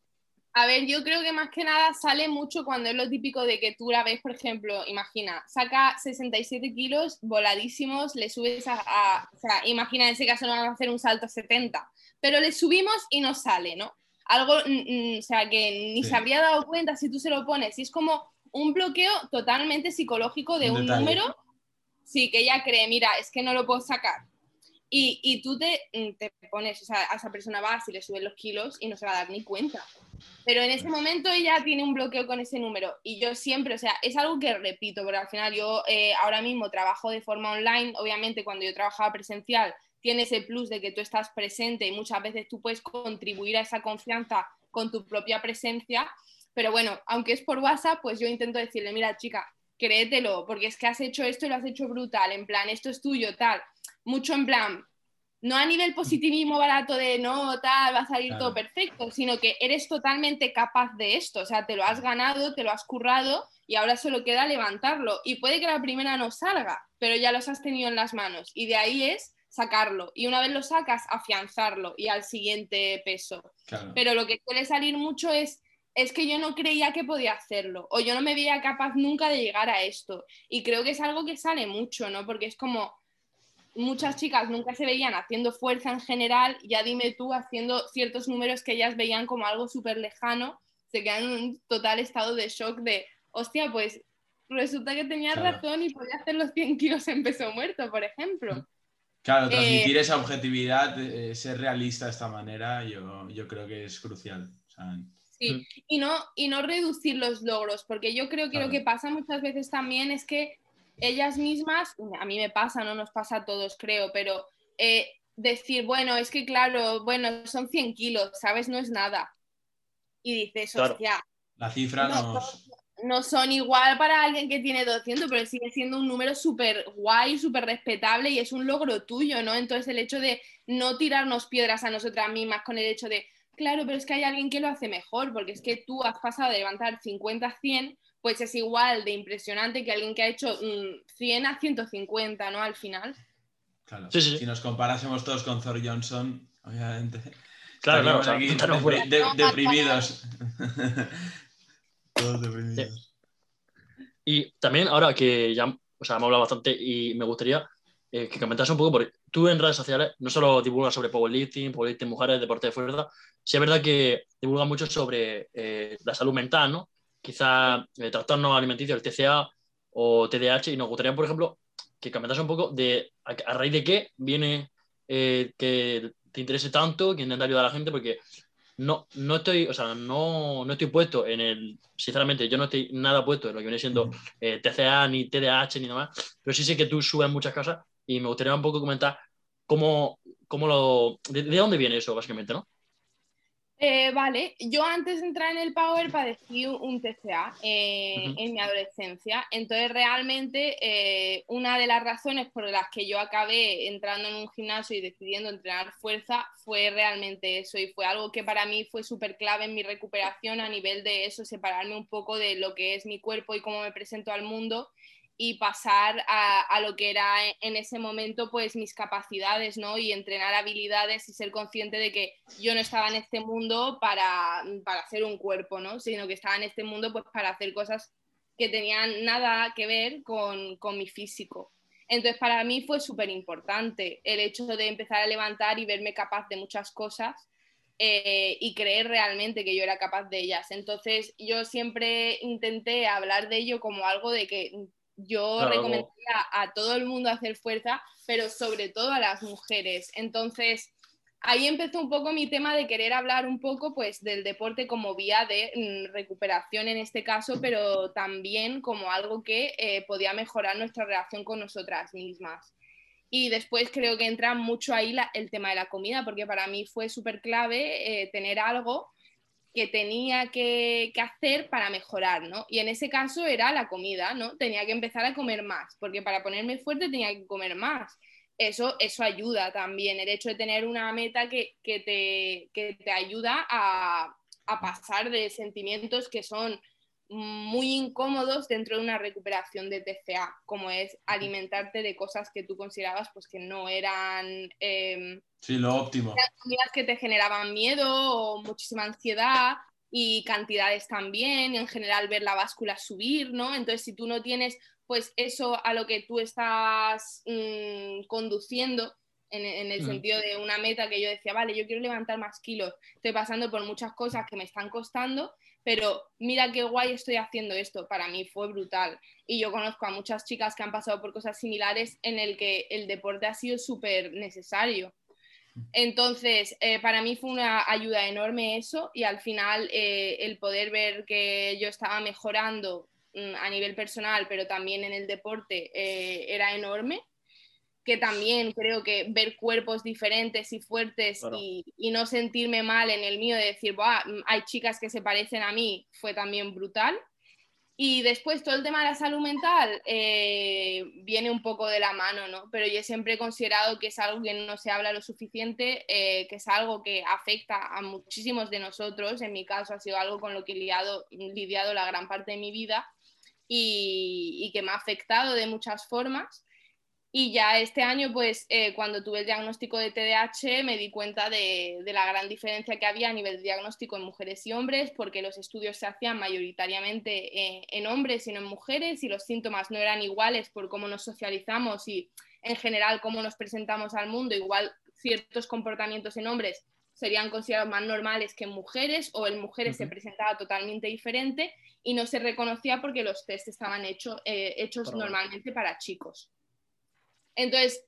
A ver, yo creo que más que nada sale mucho cuando es lo típico de que tú la ves, por ejemplo, imagina, saca 67 kilos voladísimos, le subes a, a- o sea, imagina en ese caso no van a hacer un salto a 70, pero le subimos y no sale, ¿no? Algo, mm, mm, o sea, que ni Sí. se habría dado cuenta si tú se lo pones, y es como un bloqueo totalmente psicológico de Un número, sí, que ella cree, mira, es que no lo puedo sacar. Y, y tú te, mm, te pones, o sea, a esa persona vas y le subes los kilos y no se va a dar ni cuenta. Pero en ese momento ella tiene un bloqueo con ese número. Y yo siempre, o sea, es algo que repito, porque al final yo eh, ahora mismo trabajo de forma online, obviamente cuando yo trabajaba presencial tiene ese plus de que tú estás presente y muchas veces tú puedes contribuir a esa confianza con tu propia presencia, pero bueno, aunque es por WhatsApp, pues yo intento decirle, mira chica, créetelo, porque es que has hecho esto y lo has hecho brutal, en plan, esto es tuyo, tal, mucho en plan, no a nivel positivismo barato de no, tal, va a salir Claro. todo perfecto, sino que eres totalmente capaz de esto, o sea, te lo has ganado, te lo has currado y ahora solo queda levantarlo. Y puede que la primera no salga, pero ya los has tenido en las manos y de ahí es sacarlo. Y una vez lo sacas, afianzarlo y al siguiente peso. Claro. Pero lo que suele salir mucho es, es que yo no creía que podía hacerlo o yo no me veía capaz nunca de llegar a esto. Y creo que es algo que sale mucho, ¿no? Porque es como muchas chicas nunca se veían haciendo fuerza en general, ya dime tú haciendo ciertos números que ellas veían como algo súper lejano, se quedan en un total estado de shock de, hostia, pues resulta que tenía Claro. razón y podía hacer los 100 kilos en peso muerto, por ejemplo. Claro, Eh, transmitir esa objetividad, eh, ser realista de esta manera, yo, yo creo que es crucial. O sea, Sí, y no, y no reducir los logros, porque yo creo que Claro. lo que pasa muchas veces también es que ellas mismas, a mí me pasa, no nos pasa a todos, creo, pero eh, decir, bueno, es que claro, bueno, son 100 kilos, ¿sabes? No es nada. Y dices, Claro. hostia, la cifra no, nos... no son igual para alguien que tiene 200, pero sigue siendo un número súper guay, súper respetable y es un logro tuyo, ¿no? Entonces el hecho de no tirarnos piedras a nosotras mismas con el hecho de, claro, pero es que hay alguien que lo hace mejor, porque es que tú has pasado de levantar 50 a 100, pues es igual de impresionante que alguien que ha hecho 100 mm, a 150, ¿no? Al final. Claro, si nos comparásemos todos con Thor Johnson, obviamente. Claro, claro, aquí deprimidos. Y también, ahora que ya o sea, hemos hablado bastante y me gustaría eh, que comentaras un poco, porque tú en redes sociales no solo divulgas sobre powerlifting, powerlifting mujeres, deporte de fuerza, sí es verdad que divulgas mucho sobre eh, la salud mental, ¿no? Quizá eh, trastornos alimenticios, el TCA o TDAH, y nos gustaría, por ejemplo, que comentaras un poco de a, raíz de qué viene que te interese tanto, que intenta ayudar a la gente, porque no, no estoy, o sea, no, no estoy puesto en el, sinceramente, yo no estoy nada puesto en lo que viene siendo eh, TCA, ni TDAH, ni nada más, pero sí sé que tú subes muchas cosas y me gustaría un poco comentar cómo, cómo lo, de, de dónde viene eso, básicamente, ¿no? Eh, vale, yo antes de entrar en el Power padecí un TCA eh, en mi adolescencia, entonces realmente eh, una de las razones por las que yo acabé entrando en un gimnasio y decidiendo entrenar fuerza fue realmente eso y fue algo que para mí fue súper clave en mi recuperación a nivel de eso, separarme un poco de lo que es mi cuerpo y cómo me presento al mundo y pasar a, lo que era en ese momento pues mis capacidades, ¿no? Y entrenar habilidades y ser consciente de que yo no estaba en este mundo para, para hacer un cuerpo, ¿no? Sino que estaba en este mundo pues para hacer cosas que tenían nada que ver con, con mi físico. Entonces para mí fue súper importante el hecho de empezar a levantar y verme capaz de muchas cosas eh, y creer realmente que yo era capaz de ellas. Entonces yo siempre intenté hablar de ello como algo de que yo recomendaría a todo el mundo hacer fuerza, pero sobre todo a las mujeres. Entonces, ahí empezó un poco mi tema de querer hablar un poco pues del deporte como vía de mm, recuperación en este caso, pero también como algo que eh, podía mejorar nuestra relación con nosotras mismas. Y después creo que entra mucho ahí el tema de la comida, porque para mí fue súper clave eh, tener algo que tenía que, hacer para mejorar, ¿no? Y en ese caso era la comida, ¿no? Tenía que empezar a comer más, porque para ponerme fuerte tenía que comer más. Eso, eso ayuda también, el hecho de tener una meta que, te, te, ayuda a, a pasar de sentimientos que son muy incómodos dentro de una recuperación de TCA, como es alimentarte de cosas que tú considerabas pues que no eran eh, sí, lo óptimo. comidas que te generaban miedo o muchísima ansiedad y cantidades también, y en general ver la báscula subir, ¿no? Entonces, si tú no tienes pues eso a lo que tú estás mm, conduciendo, en, el mm. sentido de una meta que yo decía, vale, yo quiero levantar más kilos, estoy pasando por muchas cosas que me están costando, pero mira qué guay estoy haciendo esto, para mí fue brutal. Y yo conozco a muchas chicas que han pasado por cosas similares en el que el deporte ha sido súper necesario. Entonces, eh, para mí fue una ayuda enorme eso y al final eh, el poder ver que yo estaba mejorando mm, a nivel personal, pero también en el deporte, eh, era enorme que también creo que ver cuerpos diferentes y fuertes y, no sentirme mal en el mío de decir, hay chicas que se parecen a mí, fue también brutal. Y después todo el tema de la salud mental eh, viene un poco de la mano, ¿no? Pero yo siempre he considerado que es algo que no se habla lo suficiente, eh, que es algo que afecta a muchísimos de nosotros. En mi caso ha sido algo con lo que he lidiado, lidiado la gran parte de mi vida y, y que me ha afectado de muchas formas. Y ya este año, pues eh, cuando tuve el diagnóstico de TDAH, me di cuenta de, la gran diferencia que había a nivel de diagnóstico en mujeres y hombres, porque los estudios se hacían mayoritariamente eh, en hombres y no en mujeres, y los síntomas no eran iguales por cómo nos socializamos y en general cómo nos presentamos al mundo. Igual ciertos comportamientos en hombres serían considerados más normales que en mujeres, o en mujeres se presentaba totalmente diferente y no se reconocía porque los test estaban eh, hechos normalmente para chicos. Entonces,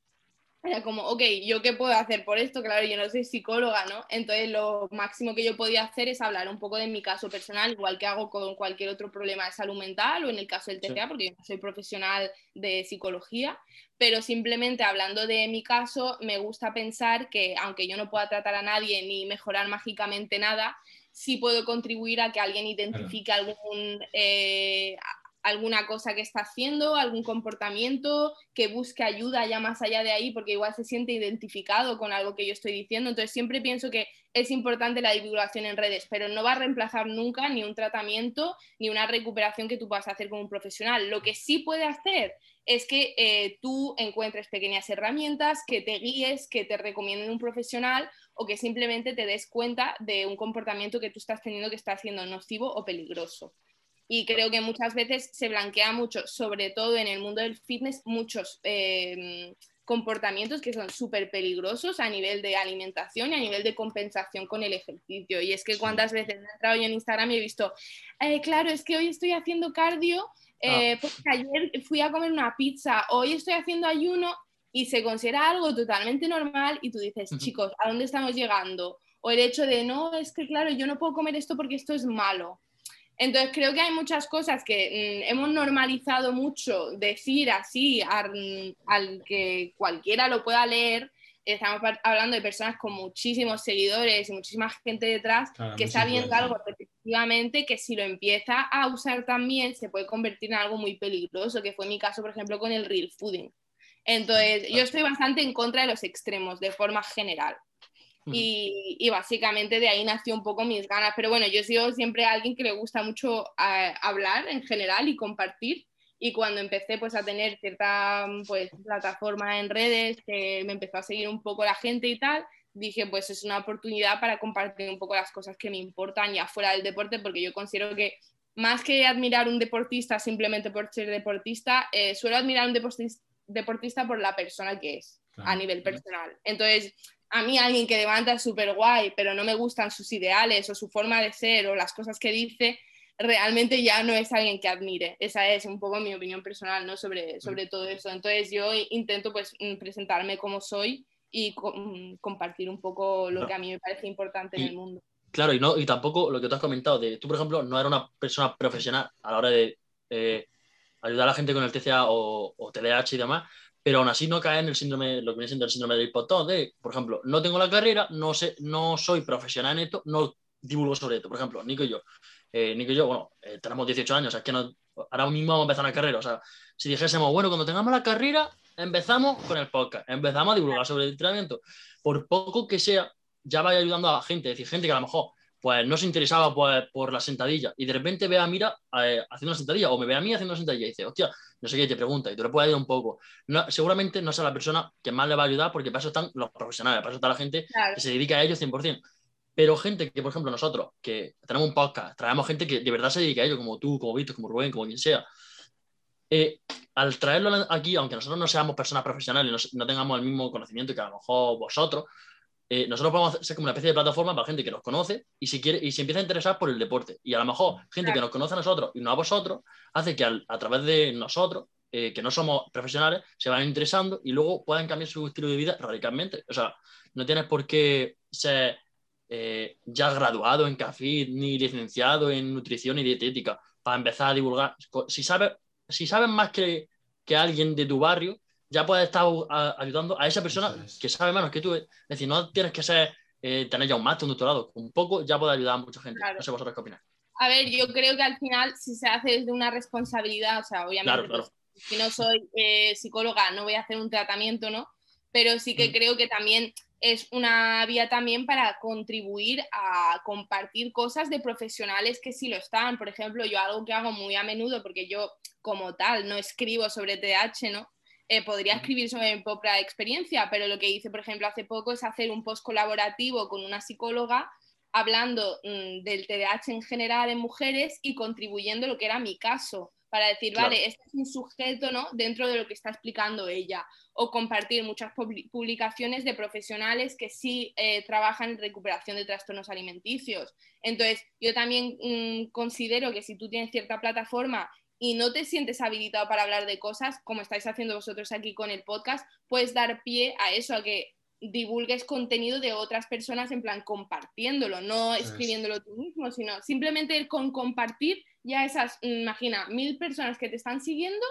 era como, ok, ¿yo qué puedo hacer por esto? Claro, yo no soy psicóloga, ¿no? Entonces, lo máximo que yo podía hacer es hablar un poco de mi caso personal, igual que hago con cualquier otro problema de salud mental o en el caso del TCA, porque yo no soy profesional de psicología, pero simplemente hablando de mi caso, me gusta pensar que aunque yo no pueda tratar a nadie ni mejorar mágicamente nada, sí puedo contribuir a que alguien identifique algún, eh, alguna cosa que está haciendo, algún comportamiento, que busque ayuda ya más allá de ahí, porque igual se siente identificado con algo que yo estoy diciendo. Entonces siempre pienso que es importante la divulgación en redes, pero no va a reemplazar nunca ni un tratamiento ni una recuperación que tú puedas hacer con un profesional. Lo que sí puede hacer es que eh, tú encuentres pequeñas herramientas, que te guíes, que te recomienden un profesional o que simplemente te des cuenta de un comportamiento que tú estás teniendo que está siendo nocivo o peligroso. Y creo que muchas veces se blanquea mucho, sobre todo en el mundo del fitness, muchos eh, comportamientos que son súper peligrosos a nivel de alimentación y a nivel de compensación con el ejercicio. Y es que cuántas veces he entrado yo en Instagram y he visto, eh, claro, es que hoy estoy haciendo cardio, eh, ah. porque ayer fui a comer una pizza, hoy estoy haciendo ayuno y se considera algo totalmente normal y tú dices, chicos, ¿a dónde estamos llegando? O el hecho de, no, es que claro, yo no puedo comer esto porque esto es malo. Entonces creo que hay muchas cosas que mm, hemos normalizado mucho decir así al, que cualquiera lo pueda leer. Estamos hablando de personas con muchísimos seguidores y muchísima gente detrás que está viendo algo repetitivamente que si lo empieza a usar también se puede convertir en algo muy peligroso, que fue mi caso, por ejemplo, con el real fooding. Entonces, yo estoy bastante en contra de los extremos de forma general. Y, básicamente de ahí nació un poco mis ganas. Pero bueno, yo he sido siempre alguien que le gusta mucho eh, hablar en general y compartir. Y cuando empecé pues a tener cierta pues, plataforma en redes, que me empezó a seguir un poco la gente y tal, dije pues es una oportunidad para compartir un poco las cosas que me importan ya fuera del deporte, porque yo considero que más que admirar un deportista simplemente por ser deportista, eh, suelo admirar un deportista, por la persona que es a nivel personal. Entonces, a mí alguien que levanta es súper guay, pero no me gustan sus ideales o su forma de ser o las cosas que dice, realmente ya no es alguien que admire. Esa es un poco mi opinión personal ¿no? sobre, sobre todo eso. Entonces yo intento pues mm, presentarme como soy y mm, compartir un poco lo que a mí me parece importante en el mundo. Claro, y, no, y tampoco lo que tú has comentado, de tú por ejemplo no eras una persona profesional a la hora de eh, ayudar a la gente con el TCA o, o TDAH y demás, pero aún así no cae en el síndrome, lo que viene siendo el síndrome del hipotón, de, por ejemplo, no tengo la carrera, no, sé, no soy profesional en esto, no divulgo sobre esto. Por ejemplo, Nico y yo, eh, Nico y yo, bueno, eh, tenemos 18 años, es que no, ahora mismo vamos a empezar la carrera, o sea, si dijésemos, bueno, cuando tengamos la carrera, empezamos con el podcast, empezamos a divulgar sobre el entrenamiento, por poco que sea, ya vaya ayudando a gente, es decir, gente que a lo mejor pues no se interesaba pues, por la sentadilla y de repente ve a Mira eh, haciendo una sentadilla o me ve a mí haciendo una sentadilla y dice, hostia, no sé qué, te pregunta y tú le puedes ayudar un poco. No, seguramente no sea la persona que más le va a ayudar porque para eso están los profesionales, para eso está la gente que se dedica a ello 100%. Pero gente que, por ejemplo, nosotros, que tenemos un podcast, traemos gente que de verdad se dedica a ello, como tú, como Víctor, como Rubén, como quien sea. Eh, al traerlo aquí, aunque nosotros no seamos personas profesionales, no, no tengamos el mismo conocimiento que a lo mejor vosotros, eh, nosotros podemos ser como una especie de plataforma para gente que nos conoce y si quiere y se empieza a interesar por el deporte. Y a lo mejor gente que nos conoce a nosotros y no a vosotros, hace que a través de nosotros, eh, que no somos profesionales, se vayan interesando y luego puedan cambiar su estilo de vida radicalmente. O sea, no tienes por qué ser eh, ya graduado en CAFID ni licenciado en nutrición y dietética para empezar a divulgar. Si sabes, si sabes más que, que alguien de tu barrio, ya puedes estar ayudando a esa persona que sabe menos que tú. Es decir, no tienes que ser, eh, tener ya un máster, un doctorado. Un poco ya puede ayudar a mucha gente. No sé vosotros qué opináis. A ver, yo creo que al final, si se hace desde una responsabilidad, o sea, obviamente, pues, si no soy eh, psicóloga, no voy a hacer un tratamiento, ¿no? Pero sí que mm. creo que también es una vía también para contribuir a compartir cosas de profesionales que sí lo están. Por ejemplo, yo algo que hago muy a menudo, porque yo como tal no escribo sobre TH, ¿no? Eh, podría escribir sobre mi propia experiencia, pero lo que hice, por ejemplo, hace poco es hacer un post colaborativo con una psicóloga hablando mm, del TDAH en general en mujeres y contribuyendo lo que era mi caso, para decir, vale, este es un sujeto ¿no? dentro de lo que está explicando ella, o compartir muchas publicaciones de profesionales que sí eh, trabajan en recuperación de trastornos alimenticios. Entonces, yo también mm, considero que si tú tienes cierta plataforma y no te sientes habilitado para hablar de cosas, como estáis haciendo vosotros aquí con el podcast, puedes dar pie a eso, a que divulgues contenido de otras personas en plan compartiéndolo, no escribiéndolo tú mismo, sino simplemente con compartir ya esas, imagina, mil personas que te están siguiendo,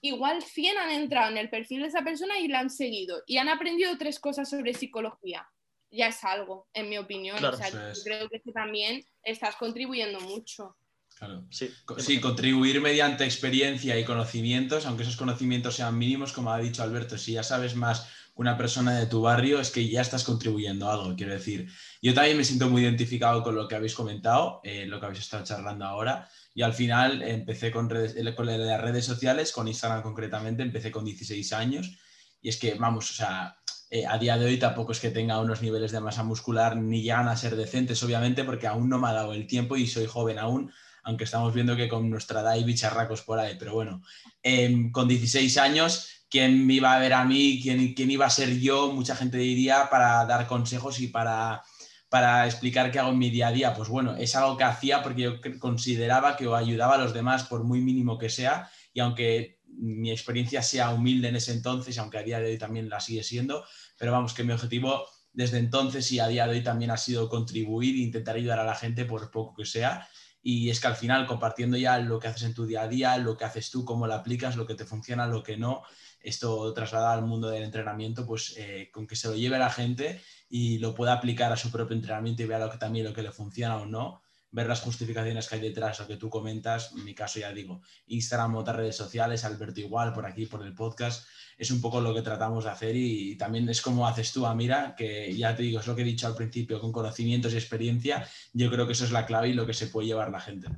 igual 100 han entrado en el perfil de esa persona y la han seguido y han aprendido tres cosas sobre psicología. ya es algo, en mi opinión. Claro, o sea, es. creo que tú también estás contribuyendo mucho. Claro. Sí, Sí, contribuir mediante experiencia y conocimientos, aunque esos conocimientos sean mínimos, como ha dicho Alberto, si ya sabes más una persona de tu barrio, es que ya estás contribuyendo a algo, quiero decir. Yo también me siento muy identificado con lo que habéis comentado, eh, lo que habéis estado charlando ahora, y al final empecé con, redes, con las redes sociales, con Instagram concretamente, empecé con 16 años, y es que, vamos, o sea, eh, a día de hoy tampoco es que tenga unos niveles de masa muscular ni llegan a ser decentes, obviamente, porque aún no me ha dado el tiempo y soy joven aún, aunque estamos viendo que con nuestra edad hay bicharracos por ahí, pero bueno, em, con 16 años, ¿quién me iba a ver a mí? ¿Quién, quién iba a ser yo? Mucha gente diría para dar consejos y para, para explicar qué hago en mi día a día. Pues bueno, es algo que hacía porque yo consideraba que ayudaba a los demás por muy mínimo que sea y aunque mi experiencia sea humilde en ese entonces, aunque a día de hoy también la sigue siendo, pero vamos, que mi objetivo desde entonces y a día de hoy también ha sido contribuir e intentar ayudar a la gente por poco que sea. Y es que al final, compartiendo ya lo que haces en tu día a día, lo que haces tú, cómo lo aplicas, lo que te funciona, lo que no, esto trasladado al mundo del entrenamiento, pues eh, con que se lo lleve la gente y lo pueda aplicar a su propio entrenamiento y vea lo que también lo que le funciona o no, ver las justificaciones que hay detrás, lo que tú comentas, en mi caso ya digo, Instagram, otras redes sociales, Alberto igual, por aquí, por el podcast, es un poco lo que tratamos de hacer y, y también es como haces tú, Amira, que ya te digo, es lo que he dicho al principio, con conocimientos y experiencia, yo creo que eso es la clave y lo que se puede llevar la gente.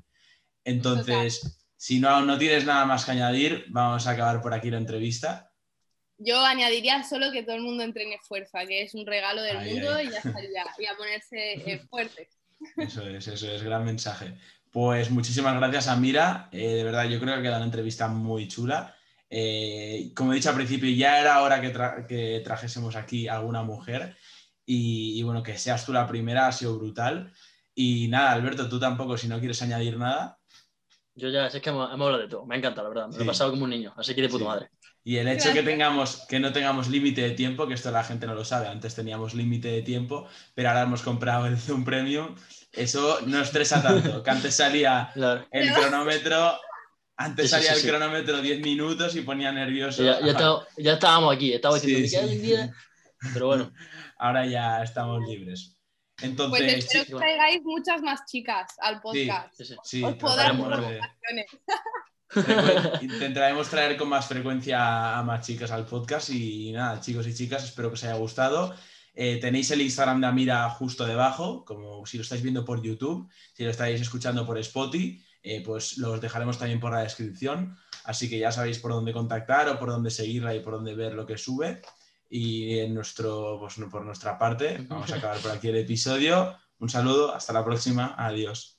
Entonces, si no, no tienes nada más que añadir, vamos a acabar por aquí la entrevista. Yo añadiría solo que todo el mundo entrene fuerza, que es un regalo del mundo y ya estaría. Y a ponerse eh, fuerte. Eso es, eso es, gran mensaje. Pues muchísimas gracias, Amira. Eh, de verdad, yo creo que queda una entrevista muy chula. Eh, como he dicho al principio, ya era hora que, tra- que trajésemos aquí a alguna mujer. Y, y bueno, que seas tú la primera ha sido brutal. Y nada, Alberto, tú tampoco, si no quieres añadir nada. Yo ya, es que hemos, hemos hablado de todo. Me ha encantado, la verdad. Me lo he pasado como un niño. Así que de puta Sí. madre. Y el hecho que tengamos, que no tengamos límite de tiempo, que esto la gente no lo sabe, antes teníamos límite de tiempo, pero ahora hemos comprado el Zoom Premium, eso no estresa tanto, que antes salía el cronómetro, antes Sí, sí, salía sí, el sí. cronómetro 10 minutos y ponía nervioso. Ya, ya, estaba- ya estábamos aquí. Estaba diciendo. Pero bueno, Ahora ya estamos libres. Pues Entonces, espero sí, que traigáis muchas más chicas al podcast. sí, sí. sí, Os Intentaremos traer con más frecuencia a más chicas al podcast y nada, chicos y chicas, espero que os haya gustado. Eh, tenéis el Instagram de Amira justo debajo, como si lo estáis viendo por YouTube, si lo estáis escuchando por Spotify, eh, pues los dejaremos también por la descripción, así que ya sabéis por dónde contactar o por dónde seguirla y por dónde ver lo que sube. Y en nuestro, pues, por nuestra parte, vamos a acabar por aquí el episodio. Un saludo, hasta la próxima, adiós.